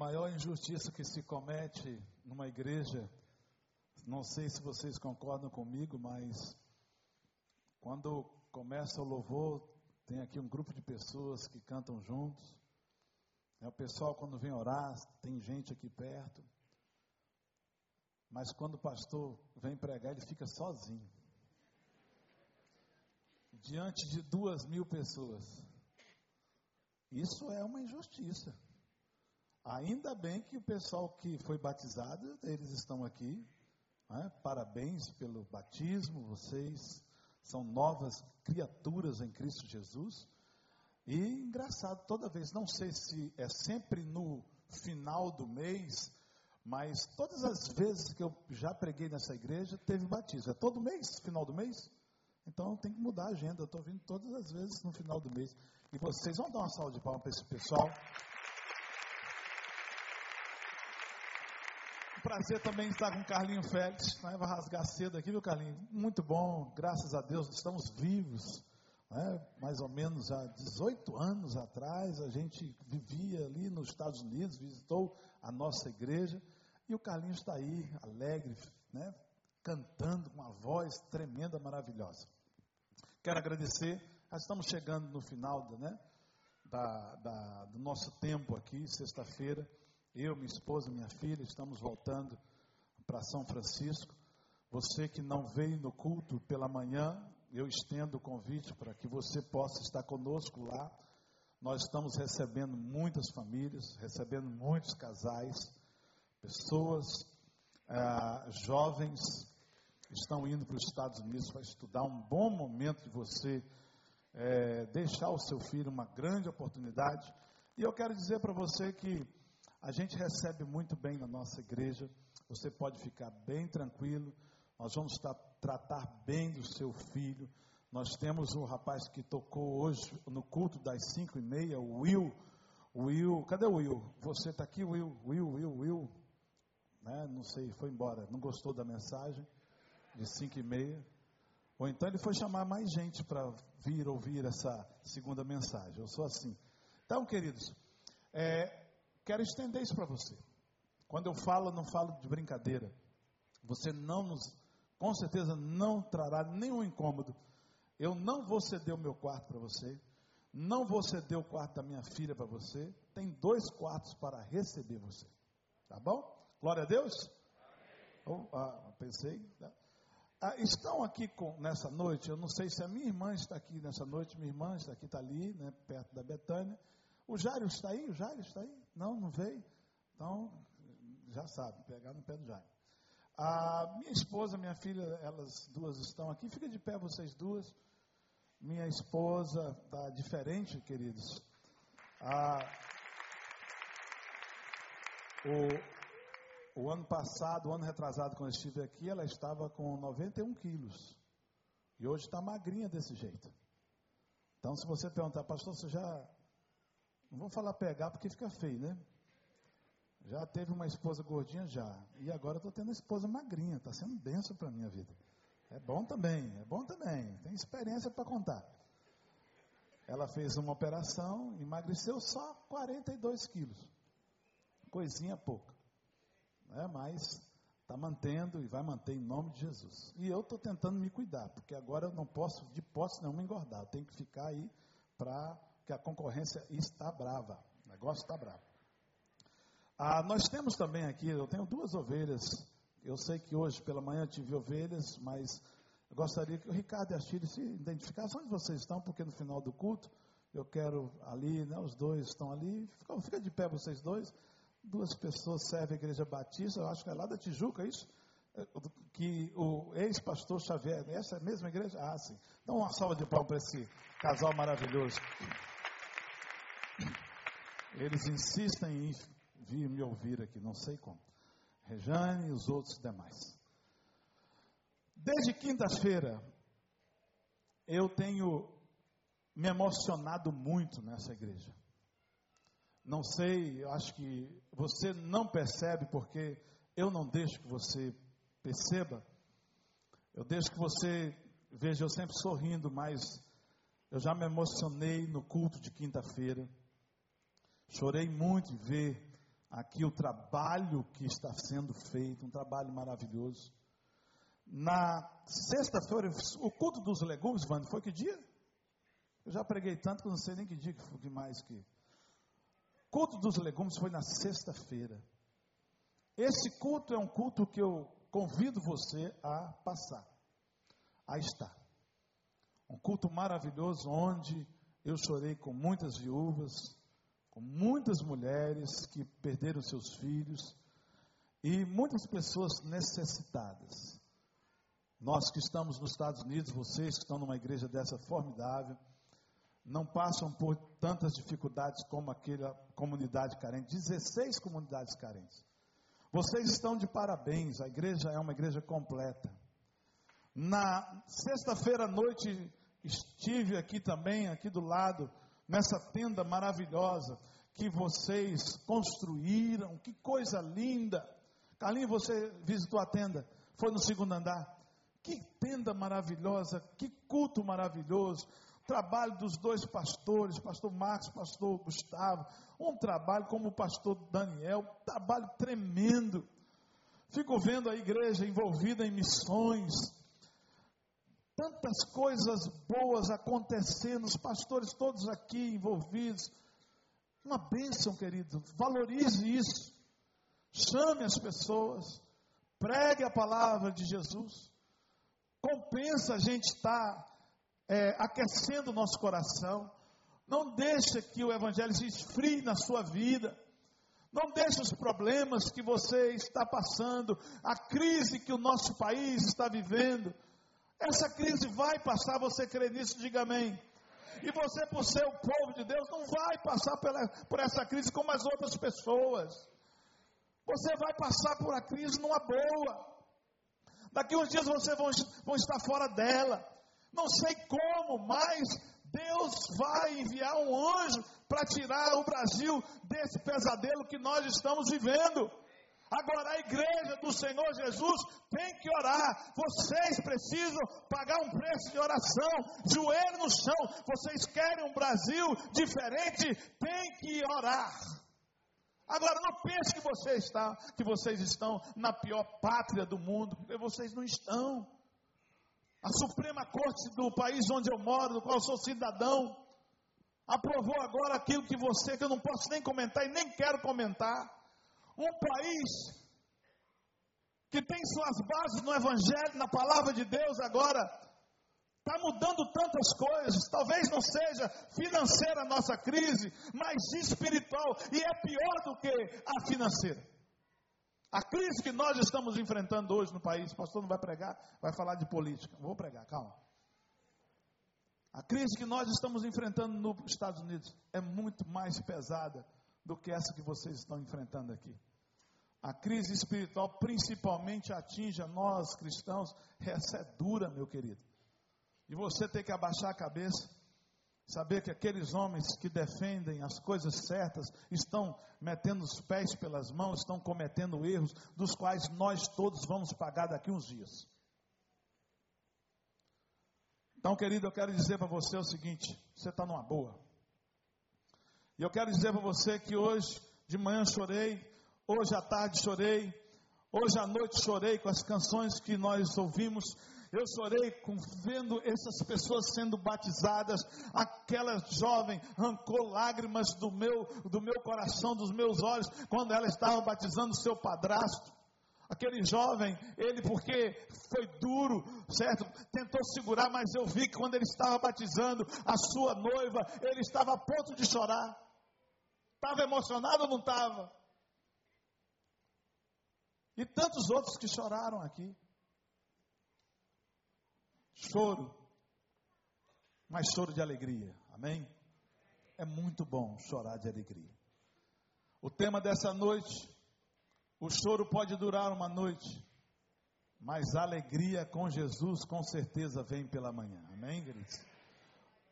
maior injustiça que se comete numa igreja, não sei se vocês concordam comigo, mas quando começa o louvor, tem aqui um grupo de pessoas que cantam juntos. É o pessoal quando vem orar, tem gente aqui perto. Mas quando o pastor vem pregar, ele fica sozinho. Diante de duas mil pessoas. Isso é uma injustiça. Ainda bem que o pessoal que foi batizado, eles estão aqui. Né? Parabéns pelo batismo, vocês são novas criaturas em Cristo Jesus. E engraçado, toda vez, não sei se é sempre no final do mês, mas todas as vezes que eu já preguei nessa igreja, teve batismo. É todo mês, final do mês? Então tem que mudar a agenda. Eu estou vindo todas as vezes no final do mês. E vocês vão dar uma salva de palmas para esse pessoal. Prazer também estar com o Carlinho Félix. Né? Vai rasgar cedo aqui, viu, Carlinho? Muito bom, graças a Deus, estamos vivos. Né? Mais ou menos há 18 anos atrás, a gente vivia ali nos Estados Unidos, visitou a nossa igreja, e o Carlinho está aí, alegre, né? cantando com uma voz tremenda, maravilhosa. Quero agradecer, estamos chegando no final né? da, da, do nosso tempo aqui, sexta-feira. Eu, minha esposa, minha filha, estamos voltando para São Francisco. Você que não veio no culto pela manhã, eu estendo o convite para que você possa estar conosco lá. Nós estamos recebendo muitas famílias, recebendo muitos casais, pessoas, ah, jovens, estão indo para os Estados Unidos para estudar. Um bom momento de você é, deixar o seu filho uma grande oportunidade. E eu quero dizer para você que a gente recebe muito bem na nossa igreja. Você pode ficar bem tranquilo. Nós vamos tratar bem do seu filho. Nós temos um rapaz que tocou hoje no culto das cinco e meia, o Will. Will, cadê o Will? Você está aqui, Will? Will, Will, Will. Né? Não sei, foi embora. Não gostou da mensagem de cinco e meia. Ou então ele foi chamar mais gente para vir ouvir essa segunda mensagem. Eu sou assim. Então, queridos, é, quero estender isso para você. Quando eu falo, não falo de brincadeira. Você não nos, com certeza não trará nenhum incômodo. Eu não vou ceder o meu quarto para você. Não vou ceder o quarto da minha filha para você. Tem dois quartos para receber você. Tá bom? Glória a Deus. Oh, ah, pensei. Né? Ah, estão aqui com, nessa noite, eu não sei se a minha irmã está aqui nessa noite, minha irmã está aqui, está ali, né, perto da Betânia. O Jário está aí? O Jário está aí? Não, não veio? Então, já sabe, pegar no pé do Jário. A minha esposa, minha filha, elas duas estão aqui. Fica de pé vocês duas. Minha esposa está diferente, queridos. O, o ano passado, o ano retrasado, quando eu estive aqui, ela estava com 91 quilos. E hoje está magrinha desse jeito. Então, se você perguntar, pastor, você já não vou falar pegar porque fica feio, né? Já teve uma esposa gordinha já. E agora estou tendo uma esposa magrinha. Está sendo benção para a minha vida. É bom também, é bom também. Tem experiência para contar. Ela fez uma operação, emagreceu só 42 quilos. Coisinha pouca. É, mas está mantendo e vai manter em nome de Jesus. E eu estou tentando me cuidar, porque agora eu não posso, de posse nenhuma, engordar. Eu tenho que ficar aí para que a concorrência está brava. O negócio está bravo. Ah, nós temos também aqui, eu tenho duas ovelhas. Eu sei que hoje pela manhã tive ovelhas, mas eu gostaria que o Ricardo e a Chile se identificassem onde vocês estão, porque no final do culto eu quero ali, né, os dois estão ali. Fica, fica de pé vocês dois. Duas pessoas servem a Igreja Batista, eu acho que é lá da Tijuca, é isso? É, que o ex-pastor Xavier, essa é a mesma igreja? Ah, sim. Então, uma salva de palmas para esse casal maravilhoso. Eles insistem em vir me ouvir aqui, não sei como. Rejane e os outros demais. Desde quinta-feira, eu tenho me emocionado muito nessa igreja. Não sei, acho que você não percebe porque eu não deixo que você perceba. Eu deixo que você veja eu sempre sorrindo, mas eu já me emocionei no culto de quinta-feira. Chorei muito em ver aqui o trabalho que está sendo feito, um trabalho maravilhoso. Na sexta-feira, o culto dos legumes, Vando, foi que dia? Eu já preguei tanto que não sei nem que dia que foi que mais que. Culto dos legumes foi na sexta-feira. Esse culto é um culto que eu convido você a passar. Aí está. Um culto maravilhoso onde eu chorei com muitas viúvas, com muitas mulheres que perderam seus filhos e muitas pessoas necessitadas. Nós que estamos nos Estados Unidos, vocês que estão numa igreja dessa formidável, não passam por tantas dificuldades como aquela comunidade carente 16 comunidades carentes. Vocês estão de parabéns, a igreja é uma igreja completa. Na sexta-feira à noite estive aqui também, aqui do lado, nessa tenda maravilhosa que vocês construíram, que coisa linda. Carlinhos, você visitou a tenda, foi no segundo andar. Que tenda maravilhosa, que culto maravilhoso. Trabalho dos dois pastores, pastor Marcos, pastor Gustavo, um trabalho como o pastor Daniel, trabalho tremendo. Fico vendo a igreja envolvida em missões, tantas coisas boas acontecendo, os pastores todos aqui envolvidos. Uma bênção, querido. Valorize isso. Chame as pessoas. Pregue a palavra de Jesus. Compensa a gente estar é, aquecendo o nosso coração. Não deixe que o Evangelho se esfrie na sua vida. Não deixe os problemas que você está passando, a crise que o nosso país está vivendo. Essa crise vai passar, você crê nisso? Diga amém. E você, por ser o povo de Deus, não vai passar pela, por essa crise como as outras pessoas. Você vai passar por a crise numa boa. Daqui uns dias vocês vão, vão estar fora dela. Não sei como, mas Deus vai enviar um anjo para tirar o Brasil desse pesadelo que nós estamos vivendo. Agora a igreja do Senhor Jesus tem que orar. Vocês precisam pagar um preço de oração, joelho no chão. Vocês querem um Brasil diferente? Tem que orar. Agora não pense que está, que vocês estão na pior pátria do mundo, porque vocês não estão. A Suprema Corte do país onde eu moro, do qual sou cidadão, aprovou agora aquilo que você, que eu não posso nem comentar e nem quero comentar um país que tem suas bases no Evangelho, na palavra de Deus, agora está mudando tantas coisas. Talvez não seja financeira a nossa crise, mas espiritual, e é pior do que a financeira. A crise que nós estamos enfrentando hoje no país, o pastor não vai pregar, vai falar de política. Vou pregar, calma. A crise que nós estamos enfrentando nos Estados Unidos é muito mais pesada do que essa que vocês estão enfrentando aqui. A crise espiritual principalmente atinge a nós cristãos. Essa é dura, meu querido. E você tem que abaixar a cabeça, saber que aqueles homens que defendem as coisas certas estão metendo os pés pelas mãos, estão cometendo erros, dos quais nós todos vamos pagar daqui uns dias. Então, querido, eu quero dizer para você o seguinte: você está numa boa. E eu quero dizer para você que hoje de manhã chorei Hoje à tarde chorei, hoje à noite chorei com as canções que nós ouvimos. Eu chorei com, vendo essas pessoas sendo batizadas. Aquela jovem arrancou lágrimas do meu, do meu coração, dos meus olhos, quando ela estava batizando seu padrasto. Aquele jovem, ele porque foi duro, certo? Tentou segurar, mas eu vi que quando ele estava batizando a sua noiva, ele estava a ponto de chorar. Estava emocionado ou não estava? E tantos outros que choraram aqui. Choro, mas choro de alegria. Amém? É muito bom chorar de alegria. O tema dessa noite, o choro pode durar uma noite, mas a alegria com Jesus com certeza vem pela manhã. Amém, queridos?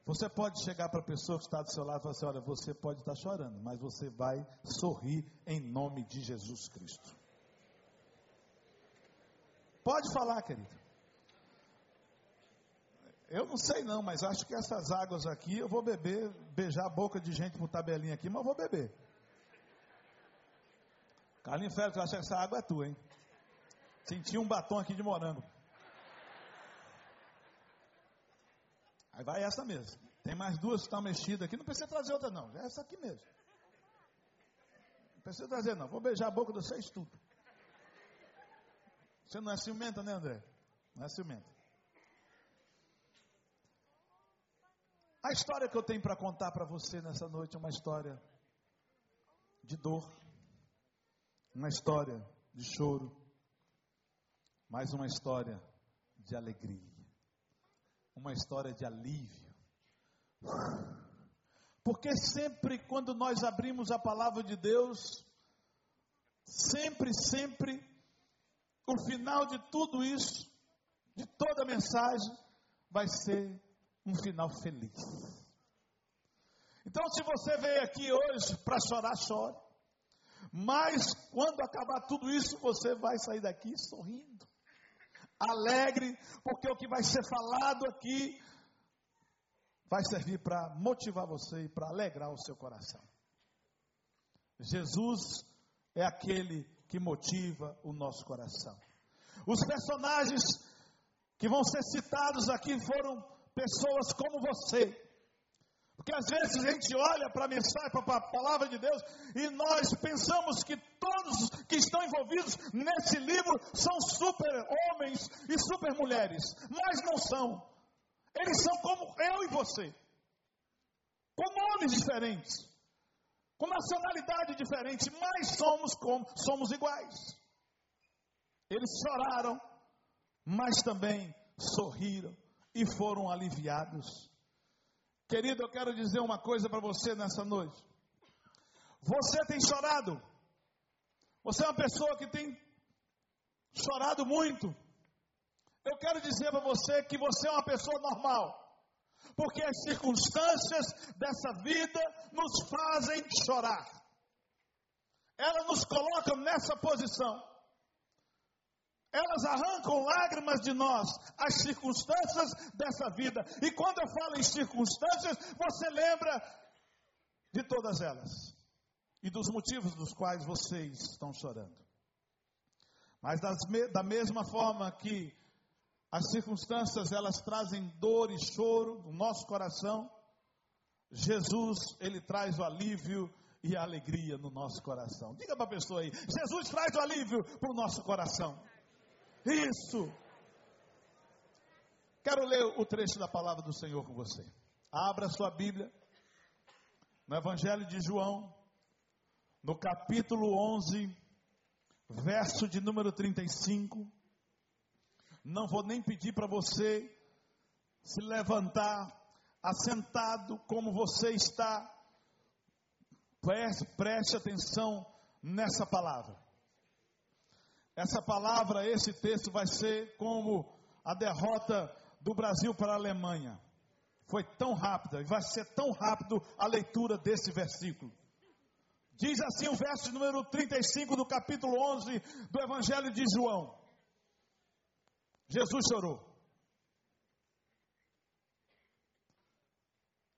Você pode chegar para a pessoa que está do seu lado e falar assim: olha, você pode estar chorando, mas você vai sorrir em nome de Jesus Cristo. Pode falar, querido. Eu não sei não, mas acho que essas águas aqui eu vou beber, beijar a boca de gente com tabelinha aqui, mas eu vou beber. Carlinhos Félix, eu acho que essa água é tua, hein? Senti um batom aqui de morango. Aí vai essa mesmo. Tem mais duas que estão mexidas aqui. Não precisa trazer outra, não. É essa aqui mesmo. Não precisa trazer, não. Vou beijar a boca de vocês tudo. Você não é ciumenta, né, André? Não é ciumenta. A história que eu tenho para contar para você nessa noite é uma história de dor, uma história de choro, mas uma história de alegria, uma história de alívio. Porque sempre quando nós abrimos a palavra de Deus, sempre, sempre, o final de tudo isso, de toda a mensagem, vai ser um final feliz. Então, se você veio aqui hoje para chorar, chore. Mas quando acabar tudo isso, você vai sair daqui sorrindo, alegre, porque o que vai ser falado aqui vai servir para motivar você e para alegrar o seu coração. Jesus é aquele que motiva o nosso coração. Os personagens que vão ser citados aqui foram pessoas como você. Porque às vezes a gente olha para a mensagem, para a palavra de Deus, e nós pensamos que todos que estão envolvidos nesse livro são super homens e super mulheres, mas não são. Eles são como eu e você, com nomes diferentes, com nacionalidade diferente, mas somos como somos iguais. Eles choraram, mas também sorriram e foram aliviados. Querido, eu quero dizer uma coisa para você nessa noite. Você tem chorado. Você é uma pessoa que tem chorado muito. Eu quero dizer para você que você é uma pessoa normal. Porque as circunstâncias dessa vida nos fazem chorar. Elas nos colocam nessa posição. Elas arrancam lágrimas de nós, as circunstâncias dessa vida. E quando eu falo em circunstâncias, você lembra de todas elas e dos motivos dos quais vocês estão chorando. Mas das, da mesma forma que as circunstâncias elas trazem dor e choro no nosso coração, Jesus ele traz o alívio e a alegria no nosso coração. Diga para a pessoa aí: Jesus traz o alívio para o nosso coração. Isso. Quero ler o trecho da palavra do Senhor com você. Abra sua Bíblia no Evangelho de João, no capítulo 11, verso de número 35. Não vou nem pedir para você se levantar, assentado como você está. Preste, preste atenção nessa palavra. Essa palavra, esse texto vai ser como a derrota do Brasil para a Alemanha. Foi tão rápida, e vai ser tão rápido a leitura desse versículo. Diz assim o verso número 35 do capítulo 11 do Evangelho de João. Jesus chorou.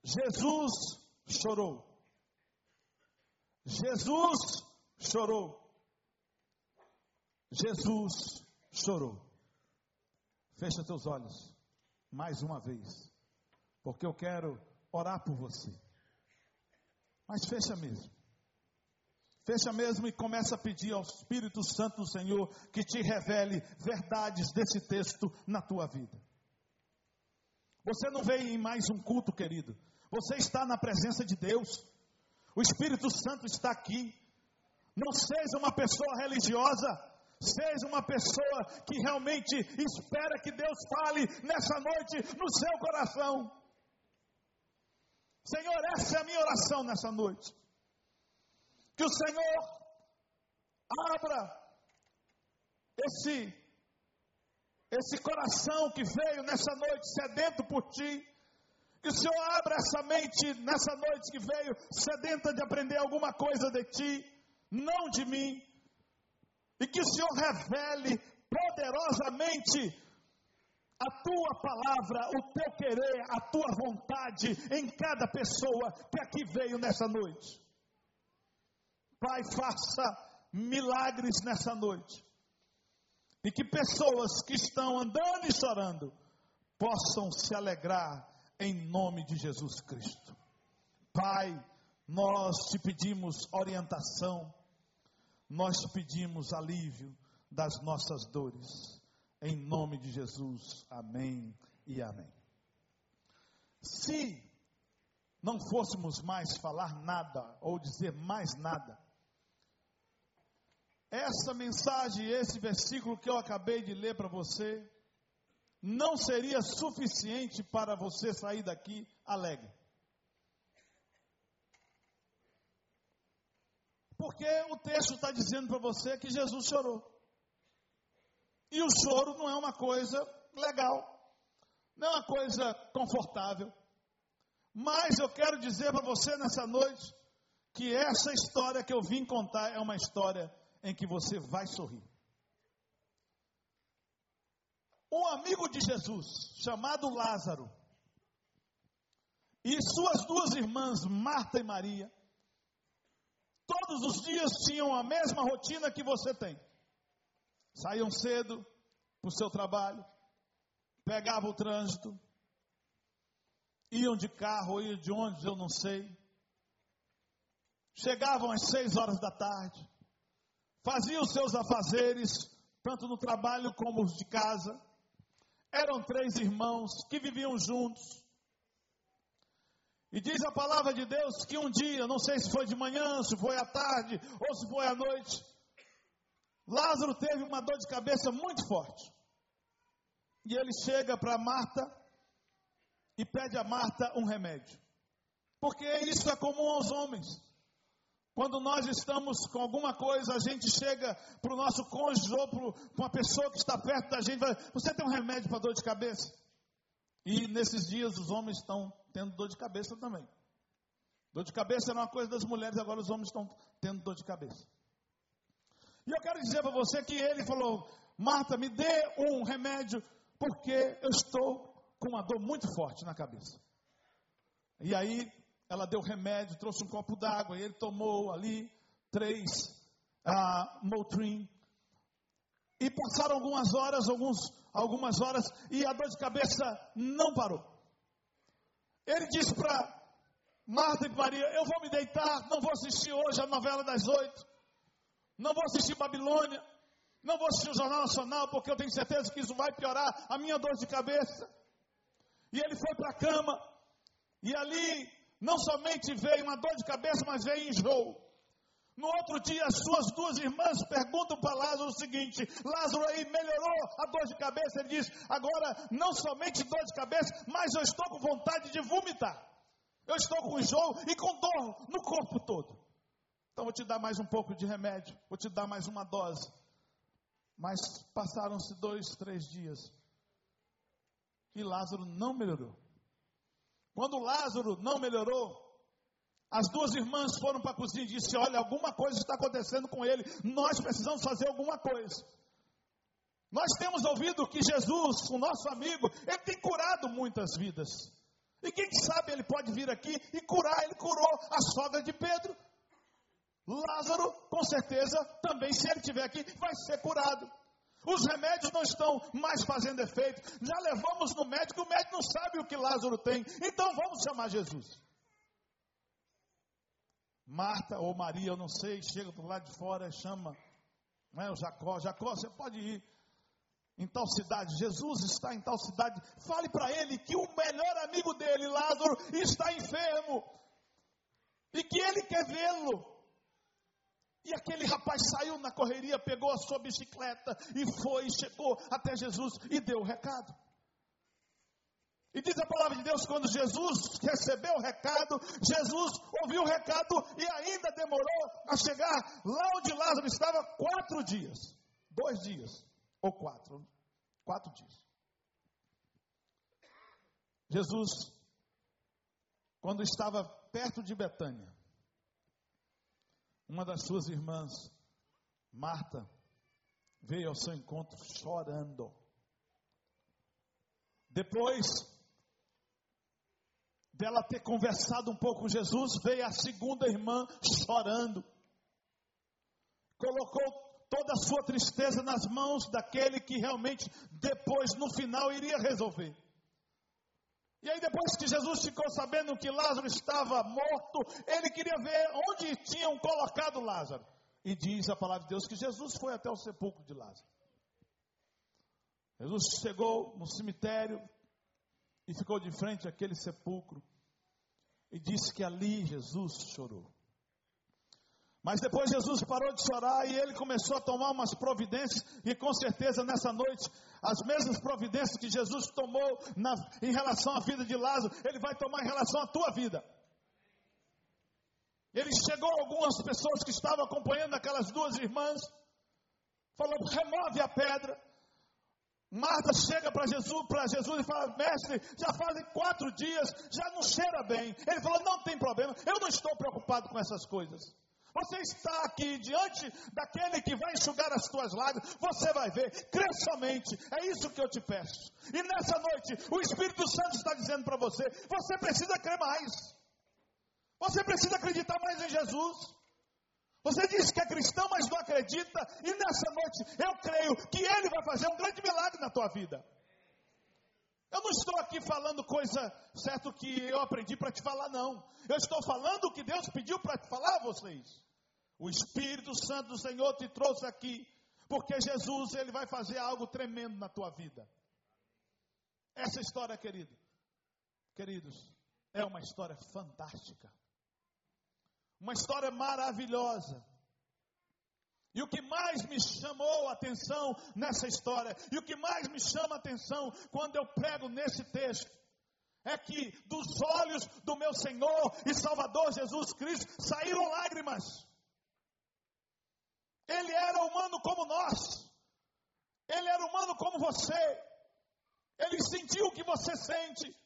Jesus chorou. Jesus chorou. Jesus chorou. Fecha teus olhos mais uma vez, porque eu quero orar por você. Mas fecha mesmo. Fecha mesmo e começa a pedir ao Espírito Santo do Senhor que te revele verdades desse texto na tua vida. Você não veio em mais um culto, querido. Você está na presença de Deus. O Espírito Santo está aqui. Não seja uma pessoa religiosa. Seja uma pessoa que realmente espera que Deus fale nessa noite no seu coração. Senhor, essa é a minha oração nessa noite. Que o Senhor abra esse esse coração que veio nessa noite sedento por ti. Que o Senhor abra essa mente nessa noite que veio sedenta de aprender alguma coisa de ti, não de mim. E que o Senhor revele poderosamente a tua palavra, o teu querer, a tua vontade em cada pessoa que aqui veio nessa noite. Pai, faça milagres nessa noite. E que pessoas que estão andando e chorando possam se alegrar em nome de Jesus Cristo. Pai, nós te pedimos orientação, nós te pedimos alívio das nossas dores. Em nome de Jesus. Amém e amém. Se não fôssemos mais falar nada ou dizer mais nada, essa mensagem, esse versículo que eu acabei de ler para você, não seria suficiente para você sair daqui alegre. Porque o texto está dizendo para você que Jesus chorou. E o choro não é uma coisa legal, não é uma coisa confortável. Mas eu quero dizer para você nessa noite que essa história que eu vim contar é uma história em que você vai sorrir. Um amigo de Jesus, chamado Lázaro, e suas duas irmãs, Marta e Maria, todos os dias tinham a mesma rotina que você tem. Saíam cedo para o seu trabalho, pegavam o trânsito, iam de carro, iam de ônibus, eu não sei. Chegavam às seis horas da tarde, faziam seus afazeres, tanto no trabalho como de casa. Eram três irmãos que viviam juntos. E diz a palavra de Deus que um dia, não sei se foi de manhã, se foi à tarde ou se foi à noite, Lázaro teve uma dor de cabeça muito forte. E ele chega para Marta e pede a Marta um remédio. Porque isso é comum aos homens. Quando nós estamos com alguma coisa, a gente chega para o nosso cônjuge ou para uma pessoa que está perto da gente, você tem um remédio para dor de cabeça? E nesses dias os homens estão tendo dor de cabeça também. Dor de cabeça era uma coisa das mulheres, agora os homens estão tendo dor de cabeça. E eu quero dizer para você que ele falou: Marta, me dê um remédio, porque eu estou com uma dor muito forte na cabeça. E aí ela deu remédio, trouxe um copo d'água, e ele tomou ali três uh, Motrin. E passaram algumas horas, alguns, algumas horas, e a dor de cabeça não parou. Ele disse para Marta e Maria: Eu vou me deitar, não vou assistir hoje a novela das oito, não vou assistir Babilônia, não vou assistir o Jornal Nacional, porque eu tenho certeza que isso vai piorar a minha dor de cabeça. E ele foi para a cama, e ali não somente veio uma dor de cabeça, mas veio enjoo. No outro dia, as suas duas irmãs perguntam para Lázaro o seguinte: Lázaro aí melhorou a dor de cabeça? Ele diz: Agora, não somente dor de cabeça, mas eu estou com vontade de vomitar. Eu estou com enjoo e com dor no corpo todo. Então, vou te dar mais um pouco de remédio, vou te dar mais uma dose. Mas passaram-se dois, três dias e Lázaro não melhorou. Quando Lázaro não melhorou, as duas irmãs foram para a cozinha e disseram: Olha, alguma coisa está acontecendo com ele, nós precisamos fazer alguma coisa. Nós temos ouvido que Jesus, o nosso amigo, ele tem curado muitas vidas. E quem sabe ele pode vir aqui e curar, ele curou a sogra de Pedro. Lázaro, com certeza, também, se ele estiver aqui, vai ser curado. Os remédios não estão mais fazendo efeito. Já levamos no médico, o médico não sabe o que Lázaro tem. Então vamos chamar Jesus. Marta ou Maria, eu não sei, chega do lado de fora, chama não é, o Jacó. Jacó, você pode ir em tal cidade. Jesus está em tal cidade. Fale para ele que o melhor amigo dele, Lázaro, está enfermo. E que ele quer vê-lo. E aquele rapaz saiu na correria, pegou a sua bicicleta e foi, chegou até Jesus e deu o recado. E diz a palavra de Deus: quando Jesus recebeu o recado, Jesus ouviu o recado e ainda demorou a chegar lá onde Lázaro estava quatro dias. Dois dias, ou quatro, quatro dias. Jesus, quando estava perto de Betânia, uma das suas irmãs, Marta, veio ao seu encontro chorando. Depois dela ter conversado um pouco com Jesus, veio a segunda irmã chorando. colocou toda a sua tristeza nas mãos daquele que realmente depois, no final, iria resolver. E aí, depois que Jesus ficou sabendo que Lázaro estava morto, ele queria ver onde tinham colocado Lázaro. E diz a palavra de Deus que Jesus foi até o sepulcro de Lázaro. Jesus chegou no cemitério e ficou de frente àquele sepulcro e disse que ali Jesus chorou. Mas depois Jesus parou de chorar e ele começou a tomar umas providências, e com certeza nessa noite, as mesmas providências que Jesus tomou na, em relação à vida de Lázaro, ele vai tomar em relação à tua vida. Ele chegou a algumas pessoas que estavam acompanhando aquelas duas irmãs, falou: remove a pedra. Marta chega para Jesus, para Jesus e fala: Mestre, já fazem quatro dias, já não cheira bem. Ele falou: Não tem problema, eu não estou preocupado com essas coisas. Você está aqui diante daquele que vai enxugar as tuas lágrimas, você vai ver, crê somente, é isso que eu te peço. E nessa noite, o Espírito Santo está dizendo para você: você precisa crer mais, você precisa acreditar mais em Jesus. Você diz que é cristão, mas não acredita, e nessa noite eu creio que Ele vai fazer um grande milagre na tua vida. Eu não estou aqui falando coisa, certo, que eu aprendi para te falar, não. Eu estou falando o que Deus pediu para te falar a vocês. O Espírito Santo do Senhor te trouxe aqui, porque Jesus, Ele vai fazer algo tremendo na tua vida. Essa história, querido, queridos, é uma história fantástica. Uma história maravilhosa. E o que mais me chamou a atenção nessa história, e o que mais me chama a atenção quando eu prego nesse texto, é que dos olhos do meu Senhor e Salvador Jesus Cristo saíram lágrimas. Ele era humano como nós, ele era humano como você, ele sentiu o que você sente.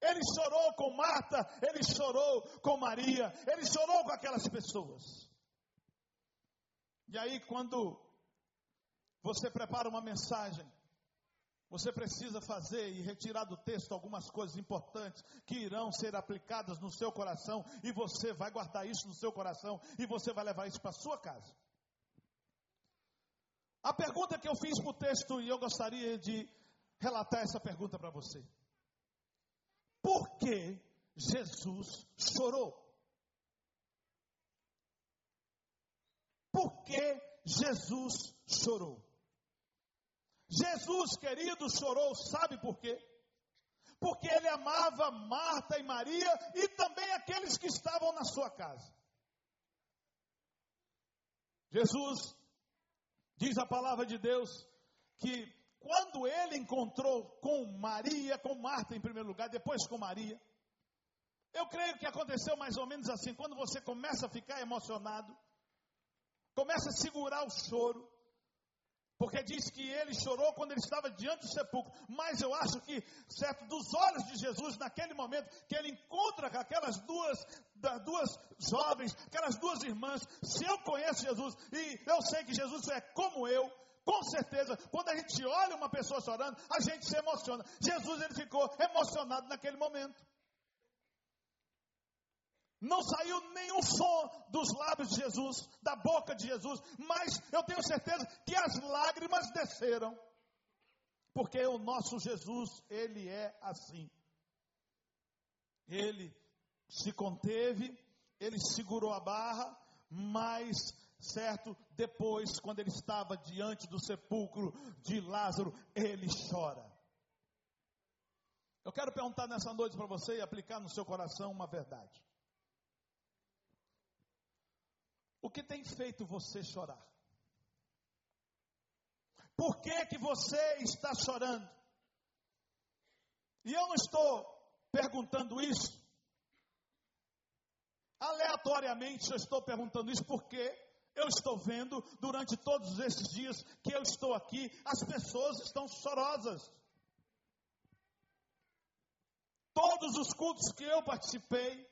Ele chorou com Marta, ele chorou com Maria, ele chorou com aquelas pessoas. E aí, quando você prepara uma mensagem, você precisa fazer e retirar do texto algumas coisas importantes que irão ser aplicadas no seu coração, e você vai guardar isso no seu coração e você vai levar isso para a sua casa. A pergunta que eu fiz para o texto, e eu gostaria de relatar essa pergunta para você: Por que Jesus chorou? Por que Jesus chorou? Jesus, querido, chorou, sabe por quê? Porque ele amava Marta e Maria e também aqueles que estavam na sua casa. Jesus, diz a palavra de Deus, que quando ele encontrou com Maria, com Marta em primeiro lugar, depois com Maria, eu creio que aconteceu mais ou menos assim, quando você começa a ficar emocionado, começa a segurar o choro, porque diz que ele chorou quando ele estava diante do sepulcro, mas eu acho que, certo, dos olhos de Jesus, naquele momento que ele encontra com aquelas duas, duas jovens, aquelas duas irmãs, se eu conheço Jesus e eu sei que Jesus é como eu, com certeza, quando a gente olha uma pessoa chorando, a gente se emociona. Jesus ele ficou emocionado naquele momento. Não saiu nenhum som dos lábios de Jesus, da boca de Jesus, mas eu tenho certeza que as lágrimas desceram. Porque o nosso Jesus, ele é assim. Ele se conteve, ele segurou a barra, mas, certo, depois, quando ele estava diante do sepulcro de Lázaro, ele chora. Eu quero perguntar nessa noite para você e aplicar no seu coração uma verdade. O que tem feito você chorar? Por que, que você está chorando? E eu não estou perguntando isso aleatoriamente, eu estou perguntando isso porque eu estou vendo durante todos esses dias que eu estou aqui, as pessoas estão chorosas. Todos os cultos que eu participei,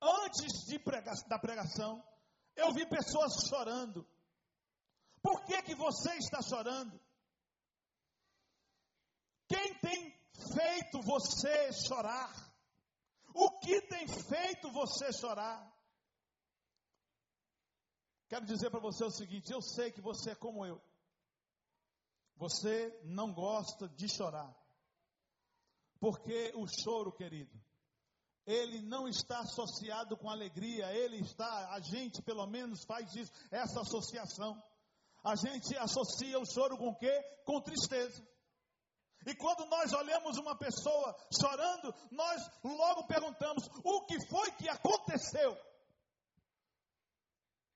antes de pregar, da pregação, eu vi pessoas chorando. Por que, que você está chorando? Quem tem feito você chorar? O que tem feito você chorar? Quero dizer para você o seguinte: eu sei que você é como eu. Você não gosta de chorar. Porque o choro, querido, ele não está associado com alegria, ele está, a gente pelo menos faz isso, essa associação. A gente associa o choro com o quê? Com tristeza. E quando nós olhamos uma pessoa chorando, nós logo perguntamos: o que foi que aconteceu?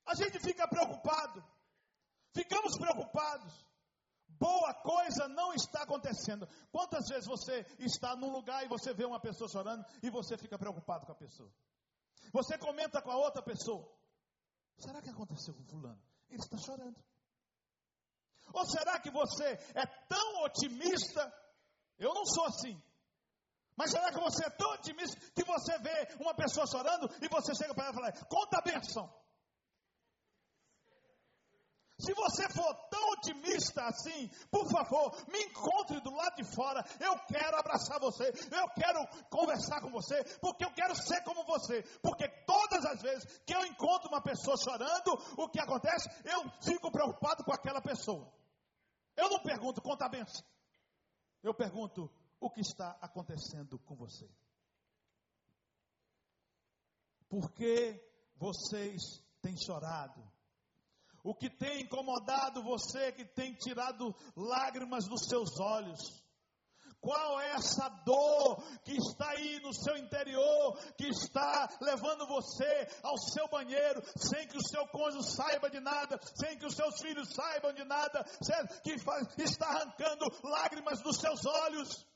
A gente fica preocupado, ficamos preocupados. Boa coisa não está acontecendo. Quantas vezes você está num lugar e você vê uma pessoa chorando e você fica preocupado com a pessoa? Você comenta com a outra pessoa: será que aconteceu com Fulano? Ele está chorando. Ou será que você é tão otimista? Eu não sou assim. Mas será que você é tão otimista que você vê uma pessoa chorando e você chega para ela e fala: conta a benção. Se você for tão otimista assim, por favor, me encontre do lado de fora. Eu quero abraçar você, eu quero conversar com você, porque eu quero ser como você. Porque todas as vezes que eu encontro uma pessoa chorando, o que acontece? Eu fico preocupado com aquela pessoa. Eu não pergunto conta a benção. Eu pergunto o que está acontecendo com você. Por que vocês têm chorado? O que tem incomodado você, que tem tirado lágrimas dos seus olhos? Qual é essa dor que está aí no seu interior, que está levando você ao seu banheiro, sem que o seu cônjuge saiba de nada, sem que os seus filhos saibam de nada, que está arrancando lágrimas dos seus olhos?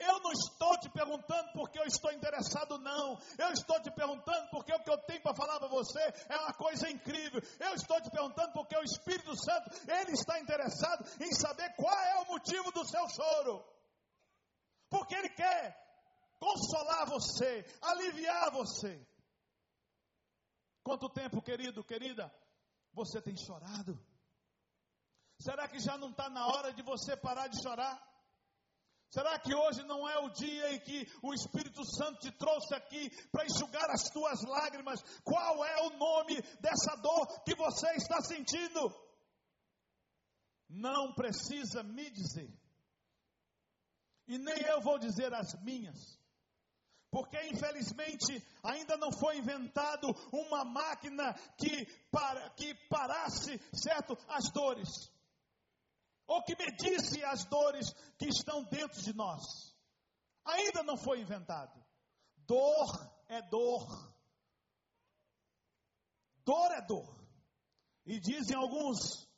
Eu não estou te perguntando porque eu estou interessado, não. Eu estou te perguntando porque o que eu tenho para falar para você é uma coisa incrível. Eu estou te perguntando porque o Espírito Santo, ele está interessado em saber qual é o motivo do seu choro. Porque ele quer consolar você, aliviar você. Quanto tempo, querido, querida, você tem chorado? Será que já não está na hora de você parar de chorar? Será que hoje não é o dia em que o Espírito Santo te trouxe aqui para enxugar as tuas lágrimas? Qual é o nome dessa dor que você está sentindo? Não precisa me dizer. E nem eu vou dizer as minhas. Porque infelizmente ainda não foi inventado uma máquina que, para, que parasse, certo, as dores ou que medisse as dores que estão dentro de nós. Ainda não foi inventado. Dor é dor. Dor é dor. E dizem alguns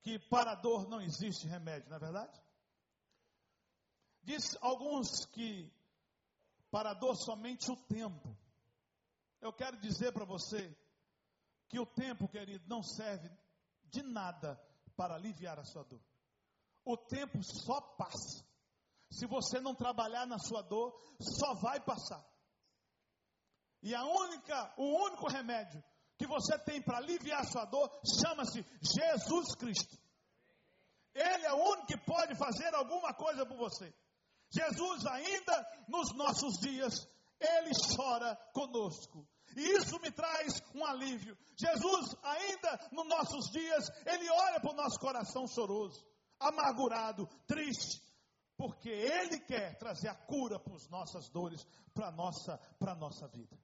que para a dor não existe remédio, não é verdade? Diz alguns que para a dor somente o tempo. Eu quero dizer para você que o tempo, querido, não serve de nada para aliviar a sua dor o tempo só passa. Se você não trabalhar na sua dor, só vai passar. E a única, o único remédio que você tem para aliviar a sua dor chama-se Jesus Cristo. Ele é o único que pode fazer alguma coisa por você. Jesus ainda nos nossos dias, ele chora conosco. E isso me traz um alívio. Jesus ainda nos nossos dias, ele olha para o nosso coração choroso amargurado, triste, porque Ele quer trazer a cura para as nossas dores, para a nossa, para a nossa vida.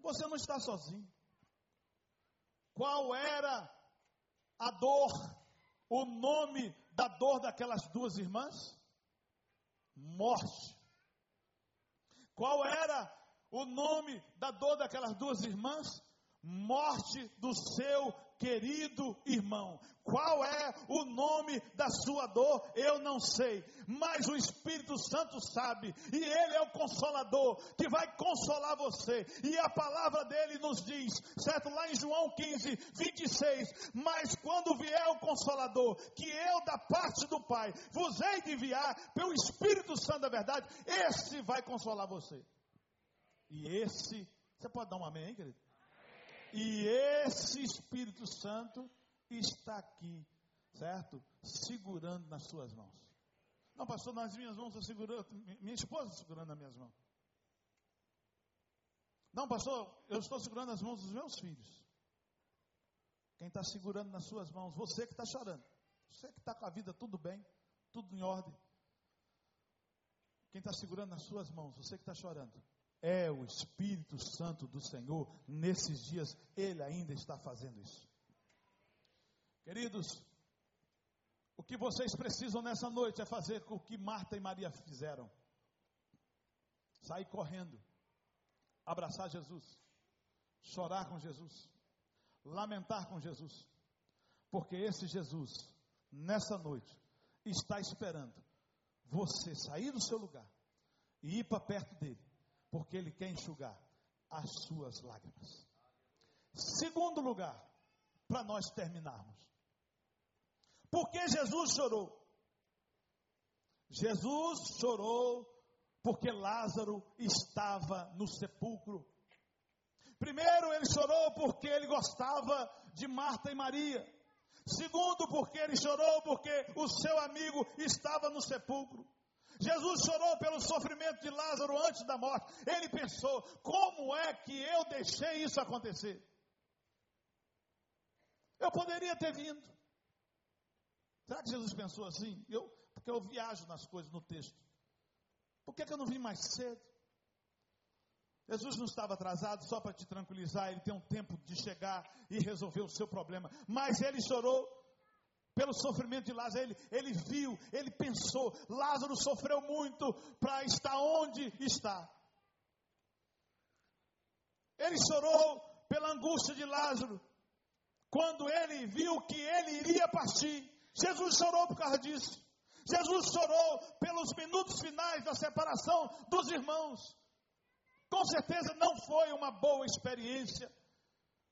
Você não está sozinho. Qual era a dor, o nome da dor daquelas duas irmãs? Morte. Qual era o nome da dor daquelas duas irmãs? Morte do seu querido irmão. Qual é o nome da sua dor? Eu não sei, mas o Espírito Santo sabe, e Ele é o consolador que vai consolar você. E a palavra dele nos diz, certo? Lá em João 15, 26: Mas quando vier o consolador, que eu da parte do Pai vos hei de enviar pelo Espírito Santo da verdade, esse vai consolar você. E esse, você pode dar um amém, hein, querido? E esse Espírito Santo está aqui, certo? Segurando nas suas mãos. Não, pastor, nas minhas mãos eu segurando, minha esposa segurando nas minhas mãos. Não, pastor, eu estou segurando as mãos dos meus filhos. Quem está segurando nas suas mãos? Você que está chorando. Você que está com a vida tudo bem, tudo em ordem. Quem está segurando nas suas mãos? Você que está chorando. É o Espírito Santo do Senhor. Nesses dias, Ele ainda está fazendo isso. Queridos, o que vocês precisam nessa noite é fazer o que Marta e Maria fizeram: sair correndo, abraçar Jesus, chorar com Jesus, lamentar com Jesus, porque esse Jesus, nessa noite, está esperando você sair do seu lugar e ir para perto dele, porque ele quer enxugar as suas lágrimas. Segundo lugar, para nós terminarmos. Por que Jesus chorou? Jesus chorou porque Lázaro estava no sepulcro. Primeiro, ele chorou porque ele gostava de Marta e Maria. Segundo, porque ele chorou porque o seu amigo estava no sepulcro. Jesus chorou pelo sofrimento de Lázaro antes da morte. Ele pensou: como é que eu deixei isso acontecer? Eu poderia ter vindo. Será que Jesus pensou assim? Eu, porque eu viajo nas coisas no texto. Por que, que eu não vim mais cedo? Jesus não estava atrasado só para te tranquilizar, ele tem um tempo de chegar e resolver o seu problema. Mas ele chorou pelo sofrimento de Lázaro, ele, ele viu, ele pensou: Lázaro sofreu muito para estar onde está. Ele chorou pela angústia de Lázaro, quando ele viu que ele iria partir. Jesus chorou por causa disso. Jesus chorou pelos minutos finais da separação dos irmãos. Com certeza não foi uma boa experiência.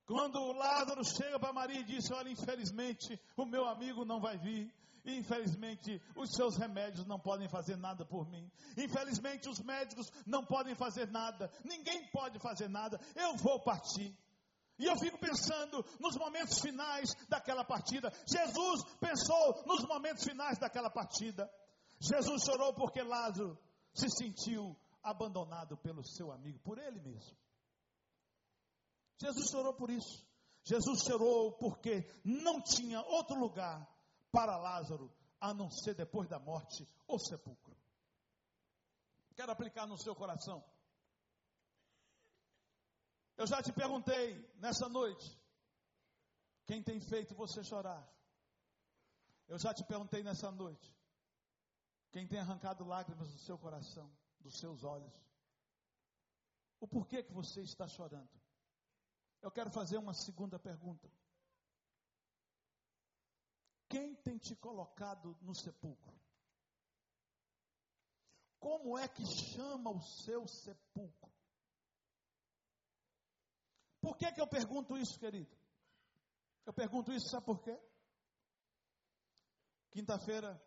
Quando Lázaro chega para Maria e diz: Olha, infelizmente o meu amigo não vai vir. Infelizmente, os seus remédios não podem fazer nada por mim. Infelizmente, os médicos não podem fazer nada. Ninguém pode fazer nada. Eu vou partir. E eu fico pensando nos momentos finais daquela partida. Jesus pensou nos momentos finais daquela partida. Jesus chorou porque Lázaro se sentiu abandonado pelo seu amigo, por ele mesmo. Jesus chorou por isso. Jesus chorou porque não tinha outro lugar para Lázaro a não ser depois da morte o sepulcro. Quero aplicar no seu coração. Eu já te perguntei nessa noite: quem tem feito você chorar? Eu já te perguntei nessa noite: quem tem arrancado lágrimas do seu coração? dos seus olhos. O porquê que você está chorando? Eu quero fazer uma segunda pergunta. Quem tem te colocado no sepulcro? Como é que chama o seu sepulcro? Por que, que eu pergunto isso, querido? Eu pergunto isso, sabe por quê? Quinta-feira,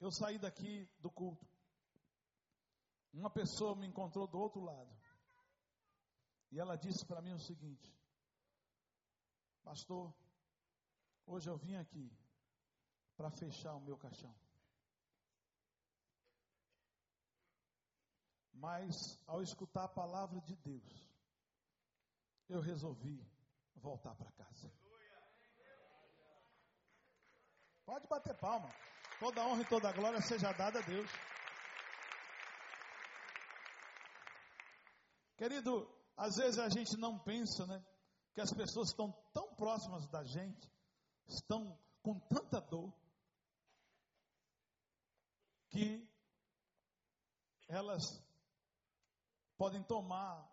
eu saí daqui do culto. Uma pessoa me encontrou do outro lado. E ela disse para mim o seguinte: Pastor, hoje eu vim aqui para fechar o meu caixão. Mas ao escutar a palavra de Deus, eu resolvi voltar para casa. Pode bater palma. Toda honra e toda glória seja dada a Deus. Querido, às vezes a gente não pensa, né? Que as pessoas estão tão próximas da gente, estão com tanta dor, que elas podem tomar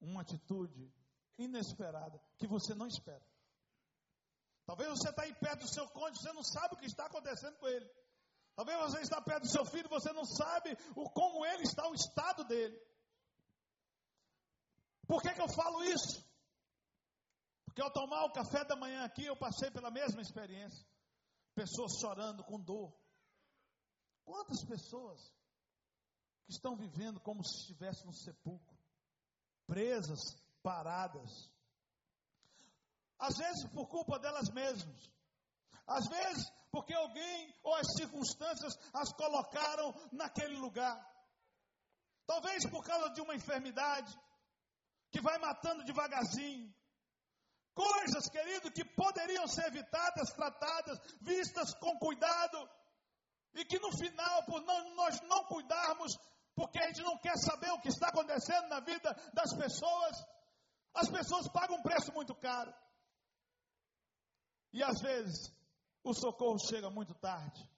uma atitude inesperada que você não espera. Talvez você está aí perto do seu cônjuge, você não sabe o que está acontecendo com ele. Talvez você está perto do seu filho, você não sabe o, como ele está, o estado dele. Por que, que eu falo isso? Porque ao tomar o café da manhã aqui, eu passei pela mesma experiência. Pessoas chorando com dor. Quantas pessoas que estão vivendo como se estivessem no sepulcro, presas, paradas. Às vezes por culpa delas mesmas. Às vezes porque alguém ou as circunstâncias as colocaram naquele lugar. Talvez por causa de uma enfermidade que vai matando devagarzinho. Coisas, querido, que poderiam ser evitadas, tratadas, vistas com cuidado, e que no final, por não, nós não cuidarmos, porque a gente não quer saber o que está acontecendo na vida das pessoas, as pessoas pagam um preço muito caro. E às vezes o socorro chega muito tarde.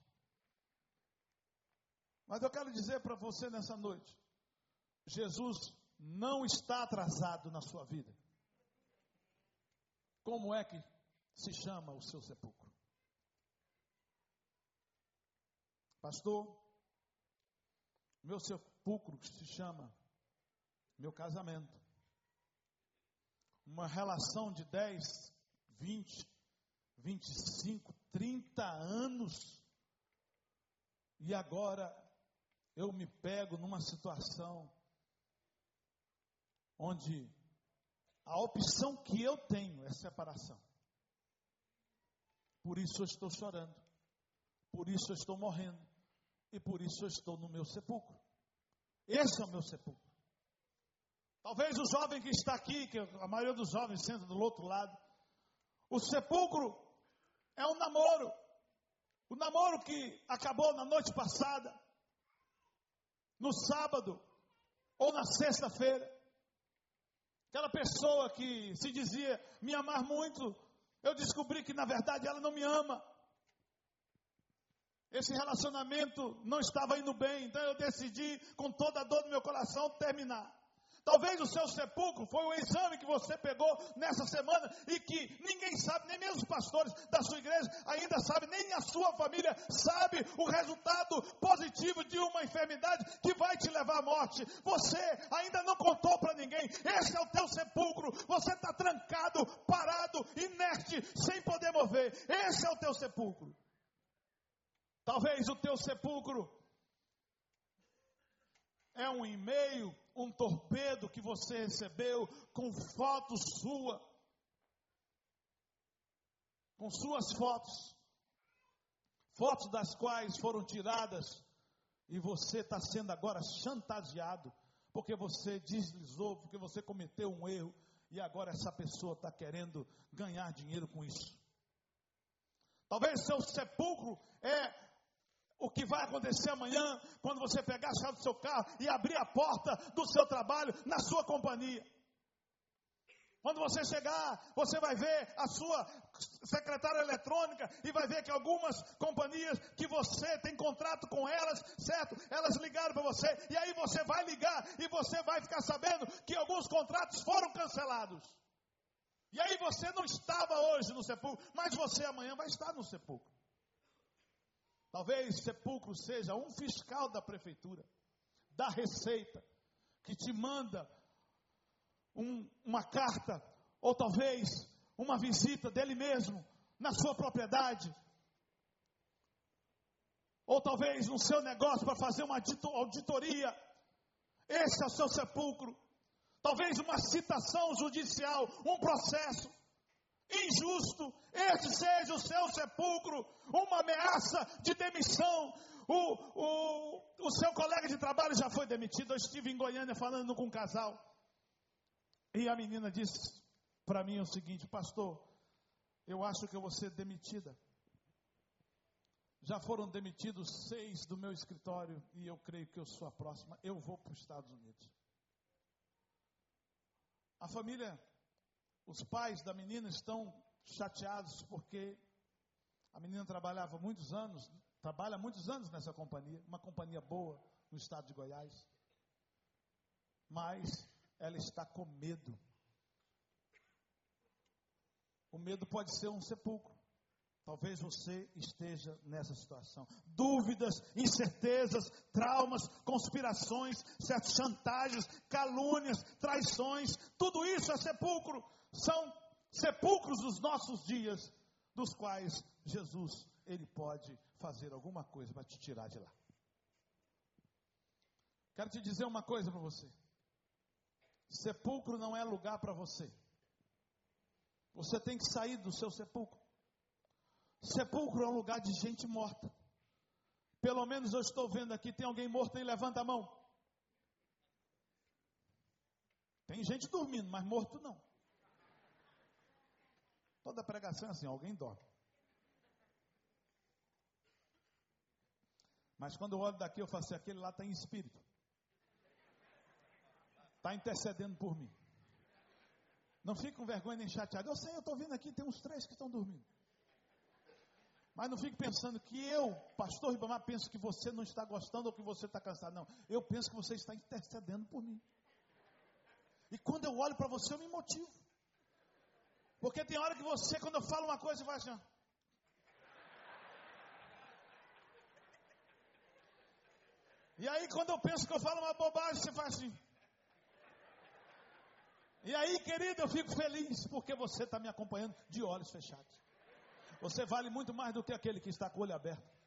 Mas eu quero dizer para você nessa noite: Jesus não está atrasado na sua vida. Como é que se chama o seu sepulcro? Pastor, meu sepulcro se chama meu casamento. Uma relação de 10, 20, 25, 30 anos. E agora eu me pego numa situação onde a opção que eu tenho é separação. Por isso eu estou chorando. Por isso eu estou morrendo. E por isso eu estou no meu sepulcro. Esse é o meu sepulcro. Talvez o jovem que está aqui, que a maioria dos jovens senta do outro lado, o sepulcro é um namoro. O namoro que acabou na noite passada, no sábado ou na sexta-feira. Aquela pessoa que se dizia me amar muito, eu descobri que na verdade ela não me ama. Esse relacionamento não estava indo bem, então eu decidi, com toda a dor do meu coração, terminar. Talvez o seu sepulcro foi o exame que você pegou nessa semana e que ninguém sabe, nem mesmo os pastores da sua igreja ainda sabem, nem a sua família sabe o resultado positivo de uma enfermidade que vai te levar à morte. Você ainda não contou para ninguém. Esse é o teu sepulcro. Você está trancado, parado, inerte, sem poder mover. Esse é o teu sepulcro. Talvez o teu sepulcro é um e-mail um torpedo que você recebeu com foto sua, com suas fotos, fotos das quais foram tiradas. E você está sendo agora chantageado. Porque você deslizou, porque você cometeu um erro. E agora essa pessoa está querendo ganhar dinheiro com isso. Talvez seu sepulcro é o que vai acontecer amanhã quando você pegar a chave do seu carro e abrir a porta do seu trabalho na sua companhia. Quando você chegar, você vai ver a sua secretária eletrônica e vai ver que algumas companhias que você tem contrato com elas, certo? Elas ligaram para você e aí você vai ligar e você vai ficar sabendo que alguns contratos foram cancelados. E aí você não estava hoje no sepulcro, mas você amanhã vai estar no sepulcro. Talvez sepulcro seja um fiscal da prefeitura, da Receita, que te manda um, uma carta, ou talvez uma visita dele mesmo na sua propriedade, ou talvez no seu negócio para fazer uma auditoria. Esse é o seu sepulcro. Talvez uma citação judicial, um processo injusto, este seja o seu sepulcro, uma ameaça de demissão. O, o, o seu colega de trabalho já foi demitido. Eu estive em Goiânia falando com um casal. E a menina disse para mim o seguinte: Pastor, eu acho que eu vou ser demitida. Já foram demitidos seis do meu escritório e eu creio que eu sou a próxima. Eu vou para os Estados Unidos. A família os pais da menina estão chateados porque a menina trabalhava muitos anos, trabalha muitos anos nessa companhia, uma companhia boa no estado de Goiás. Mas ela está com medo. O medo pode ser um sepulcro. Talvez você esteja nessa situação. Dúvidas, incertezas, traumas, conspirações, certas chantagens, calúnias, traições, tudo isso é sepulcro são sepulcros dos nossos dias, dos quais Jesus, ele pode fazer alguma coisa para te tirar de lá. Quero te dizer uma coisa para você. Sepulcro não é lugar para você. Você tem que sair do seu sepulcro. Sepulcro é um lugar de gente morta. Pelo menos eu estou vendo aqui, tem alguém morto aí, levanta a mão. Tem gente dormindo, mas morto não. Toda pregação é assim, alguém dorme. Mas quando eu olho daqui, eu falo assim, aquele lá está em espírito. Está intercedendo por mim. Não fique com vergonha nem chateado. Eu sei, eu estou vendo aqui, tem uns três que estão dormindo. Mas não fique pensando que eu, pastor Ribamar, penso que você não está gostando ou que você está cansado. Não, eu penso que você está intercedendo por mim. E quando eu olho para você, eu me motivo. Porque tem hora que você, quando eu falo uma coisa, vai assim. E aí, quando eu penso que eu falo uma bobagem, você faz assim. E aí, querido, eu fico feliz porque você está me acompanhando de olhos fechados. Você vale muito mais do que aquele que está com o olho aberto.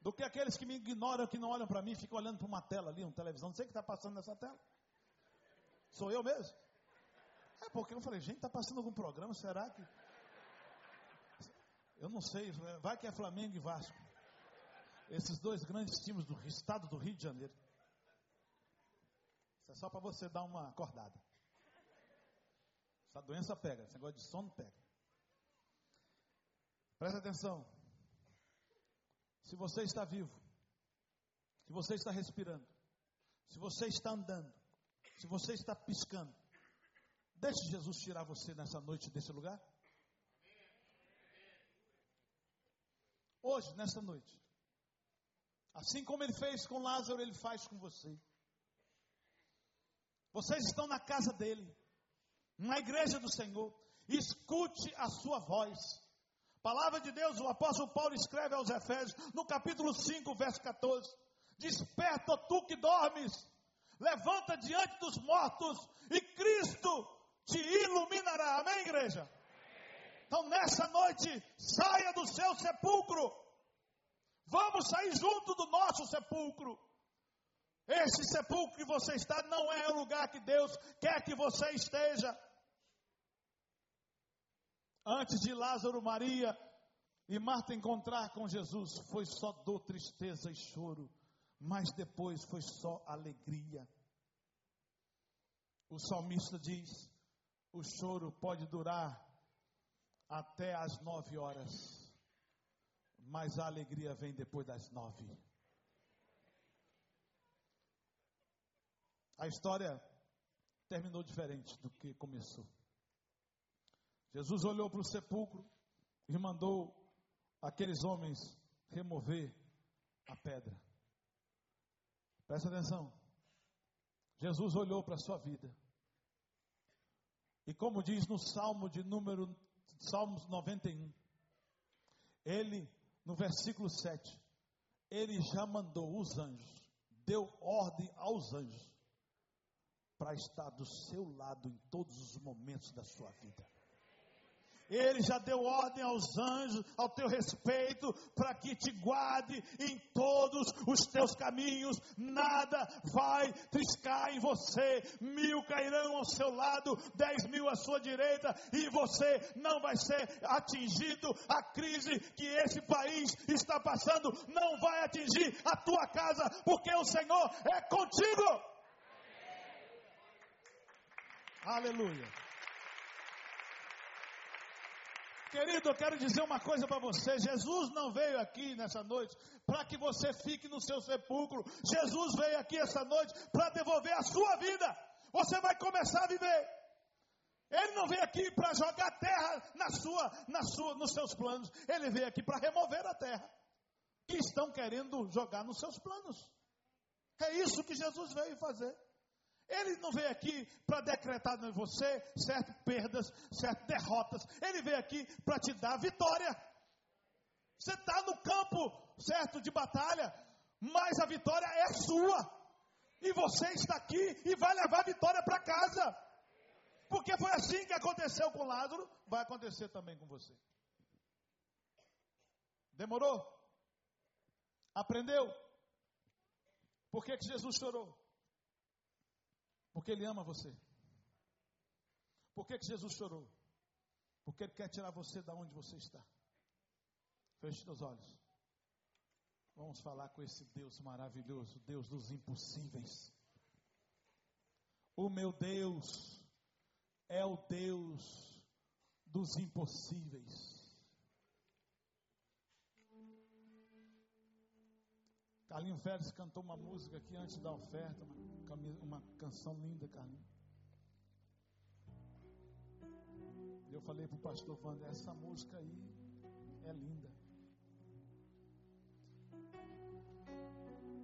Do que aqueles que me ignoram, que não olham para mim, ficam olhando para uma tela ali, uma televisão. Não sei o que está passando nessa tela. Sou eu mesmo? É porque eu falei, gente, está passando algum programa? Será que. Eu não sei, vai que é Flamengo e Vasco. Esses dois grandes times do estado do Rio de Janeiro. Isso é só para você dar uma acordada. Essa doença pega, esse negócio de sono pega. Presta atenção. Se você está vivo, se você está respirando, se você está andando, se você está piscando, deixe Jesus tirar você nessa noite desse lugar. Hoje, nessa noite, assim como ele fez com Lázaro, ele faz com você. Vocês estão na casa dele na igreja do Senhor, escute a sua voz. Palavra de Deus, o apóstolo Paulo escreve aos Efésios, no capítulo 5, verso 14: Desperta, tu que dormes, levanta diante dos mortos, e Cristo te iluminará. Amém, igreja? Então, nessa noite, saia do seu sepulcro. Vamos sair junto do nosso sepulcro. Esse sepulcro que você está não é o lugar que Deus quer que você esteja. Antes de Lázaro, Maria e Marta encontrar com Jesus, foi só dor, tristeza e choro, mas depois foi só alegria. O salmista diz: o choro pode durar até as nove horas, mas a alegria vem depois das nove. A história terminou diferente do que começou. Jesus olhou para o sepulcro e mandou aqueles homens remover a pedra. Presta atenção. Jesus olhou para a sua vida. E como diz no Salmo de número Salmos 91, ele no versículo 7, ele já mandou os anjos, deu ordem aos anjos para estar do seu lado em todos os momentos da sua vida. Ele já deu ordem aos anjos, ao teu respeito, para que te guarde em todos os teus caminhos, nada vai triscar em você. Mil cairão ao seu lado, dez mil à sua direita, e você não vai ser atingido. A crise que esse país está passando não vai atingir a tua casa, porque o Senhor é contigo. Aleluia. Querido, eu quero dizer uma coisa para você: Jesus não veio aqui nessa noite para que você fique no seu sepulcro. Jesus veio aqui essa noite para devolver a sua vida. Você vai começar a viver. Ele não veio aqui para jogar terra na sua, na sua, nos seus planos. Ele veio aqui para remover a terra que estão querendo jogar nos seus planos. É isso que Jesus veio fazer. Ele não veio aqui para decretar em você certas perdas, certas derrotas. Ele veio aqui para te dar vitória. Você está no campo, certo, de batalha, mas a vitória é sua. E você está aqui e vai levar a vitória para casa. Porque foi assim que aconteceu com Lázaro, vai acontecer também com você. Demorou? Aprendeu? Por que, que Jesus chorou? Porque Ele ama você. Por que, que Jesus chorou? Porque Ele quer tirar você da onde você está. Feche seus olhos. Vamos falar com esse Deus maravilhoso, Deus dos impossíveis. O meu Deus é o Deus dos impossíveis. Carlinho Félix cantou uma música aqui antes da oferta, uma, uma canção linda, Carlinho. Eu falei para o pastor Wander, essa música aí é linda.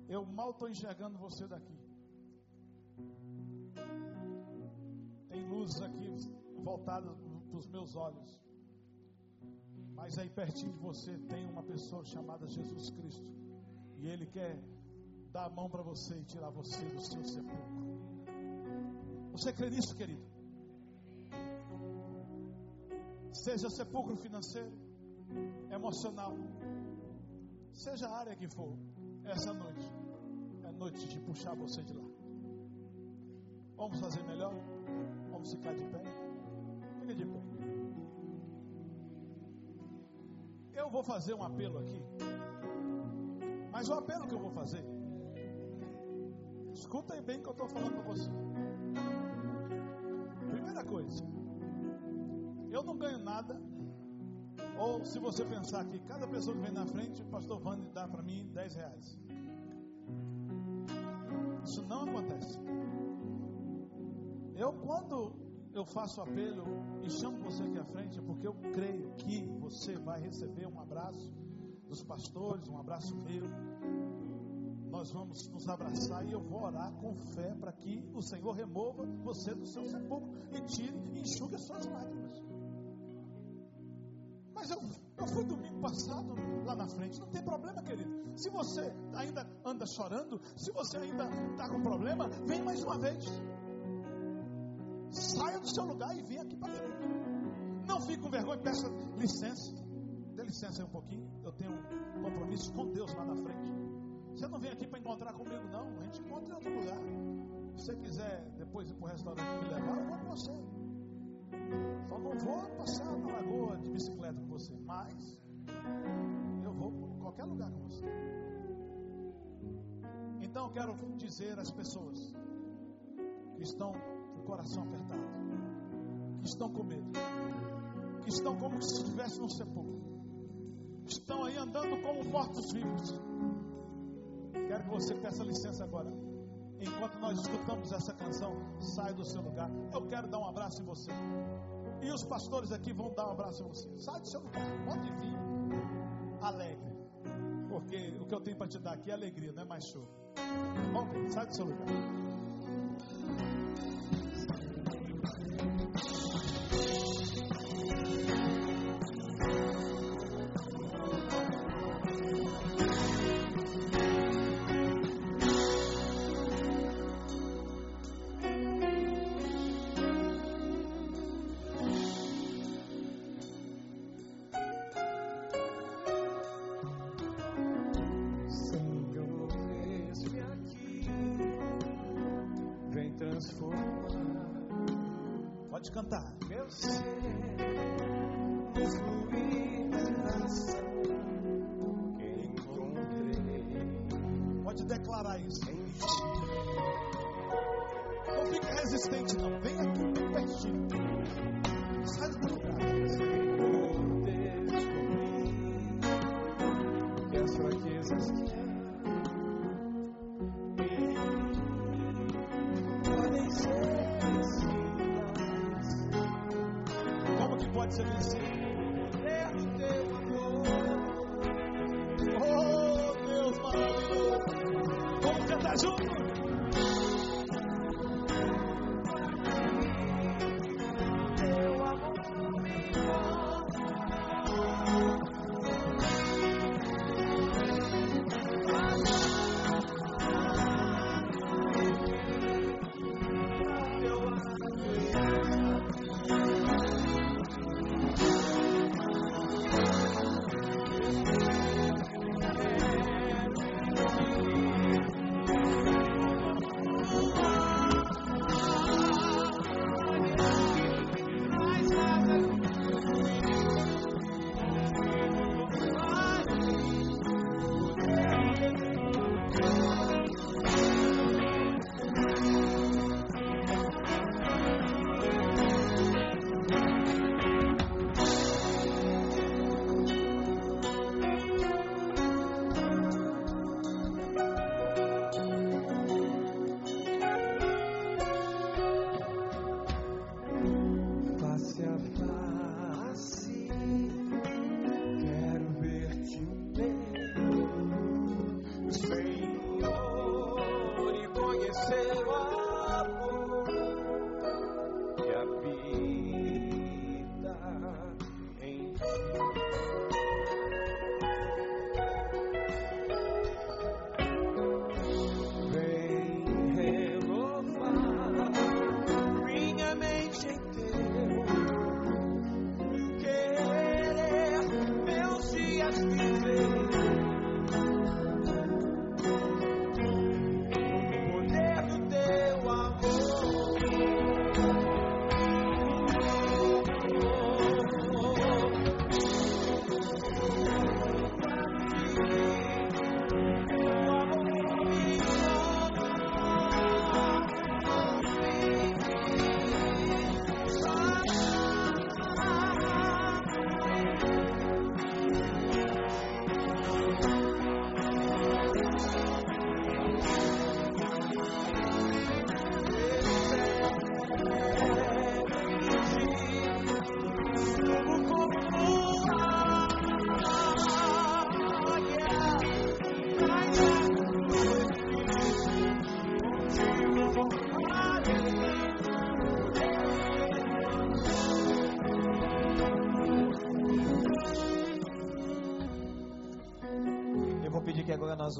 Eu mal estou enxergando você daqui. Tem luzes aqui voltadas para os meus olhos. Mas aí pertinho de você tem uma pessoa chamada Jesus Cristo. E Ele quer dar a mão para você e tirar você do seu sepulcro. Você crê nisso, querido? Seja sepulcro financeiro, emocional, seja a área que for, essa noite é noite de puxar você de lá. Vamos fazer melhor? Vamos ficar de pé? Fica de pé. Eu vou fazer um apelo aqui. Mas o apelo que eu vou fazer, escuta bem o que eu estou falando para você. Primeira coisa, eu não ganho nada. Ou se você pensar que cada pessoa que vem na frente, o pastor Vande dá para mim 10 reais. Isso não acontece. Eu, quando eu faço apelo e chamo você aqui à frente, é porque eu creio que você vai receber um abraço dos pastores, um abraço meu. Nós vamos nos abraçar e eu vou orar com fé para que o Senhor remova você do seu sepulcro e tire e enxugue as suas lágrimas. Mas eu, eu fui domingo passado lá na frente, não tem problema, querido. Se você ainda anda chorando, se você ainda está com problema, vem mais uma vez. Saia do seu lugar e vem aqui para frente. Não fique com vergonha, peça licença. Dê licença aí um pouquinho. Eu tenho um compromisso com Deus lá na frente. Você não vem aqui para encontrar comigo, não. A gente encontra em outro lugar. Se você quiser depois ir para o restaurante me levar, eu vou com você. Só não vou passear na lagoa de bicicleta com você. Mas eu vou para qualquer lugar com você. Então quero dizer às pessoas que estão com o coração apertado, que estão com medo, que estão como se estivessem no sepulcro, estão aí andando como mortos-vivos. Quero que você peça licença agora. Enquanto nós escutamos essa canção, sai do seu lugar. Eu quero dar um abraço em você. E os pastores aqui vão dar um abraço em você. Sai do seu lugar, pode vir. Alegre. Porque o que eu tenho para te dar aqui é alegria, não é mais choro. Vamos, sai do seu lugar.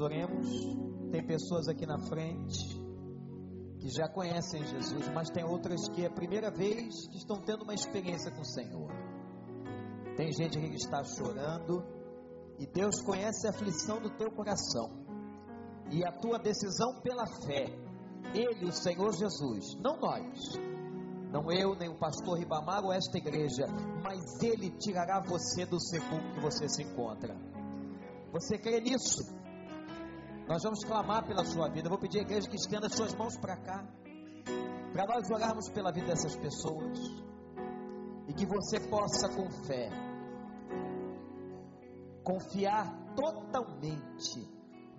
Oremos. Tem pessoas aqui na frente que já conhecem Jesus, mas tem outras que é a primeira vez que estão tendo uma experiência com o Senhor. Tem gente que está chorando e Deus conhece a aflição do teu coração e a tua decisão pela fé. Ele, o Senhor Jesus, não nós, não eu, nem o pastor Ribamar ou esta igreja, mas Ele tirará você do sepulcro que você se encontra. Você crê nisso? Nós vamos clamar pela sua vida. Eu vou pedir à igreja que estenda suas mãos para cá, para nós orarmos pela vida dessas pessoas e que você possa, com fé, confiar totalmente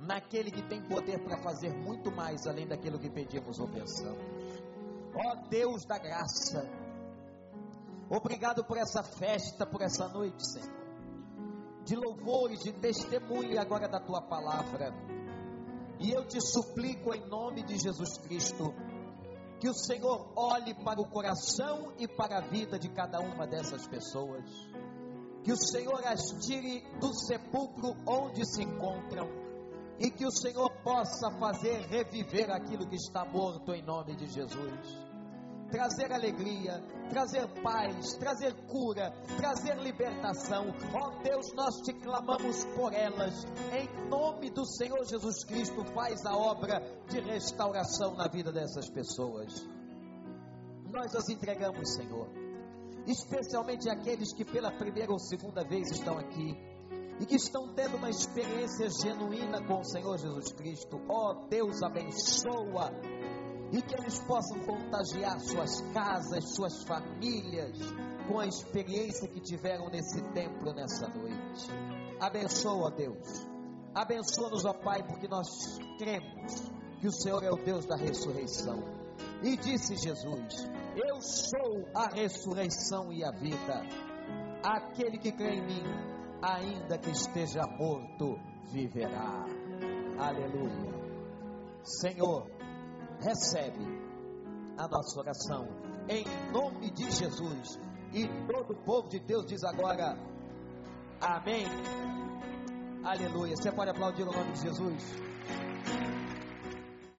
naquele que tem poder para fazer muito mais além daquilo que pedimos ou pensamos. Ó Deus da graça, obrigado por essa festa, por essa noite, Senhor, de louvores, de testemunho agora da tua palavra. E eu te suplico em nome de Jesus Cristo, que o Senhor olhe para o coração e para a vida de cada uma dessas pessoas, que o Senhor as tire do sepulcro onde se encontram e que o Senhor possa fazer reviver aquilo que está morto em nome de Jesus. Trazer alegria, trazer paz, trazer cura, trazer libertação. Ó oh Deus, nós te clamamos por elas. Em nome do Senhor Jesus Cristo, faz a obra de restauração na vida dessas pessoas. Nós as entregamos, Senhor. Especialmente aqueles que pela primeira ou segunda vez estão aqui e que estão tendo uma experiência genuína com o Senhor Jesus Cristo. Ó oh, Deus, abençoa e que eles possam contagiar suas casas, suas famílias com a experiência que tiveram nesse templo nessa noite. Abençoa, Deus. Abençoa-nos, ó Pai, porque nós cremos que o Senhor é o Deus da ressurreição. E disse Jesus: Eu sou a ressurreição e a vida. Aquele que crê em mim, ainda que esteja morto, viverá. Aleluia. Senhor, recebe a nossa oração em nome de Jesus. E todo o povo de Deus diz agora: Amém. Aleluia. Você pode aplaudir o nome de Jesus?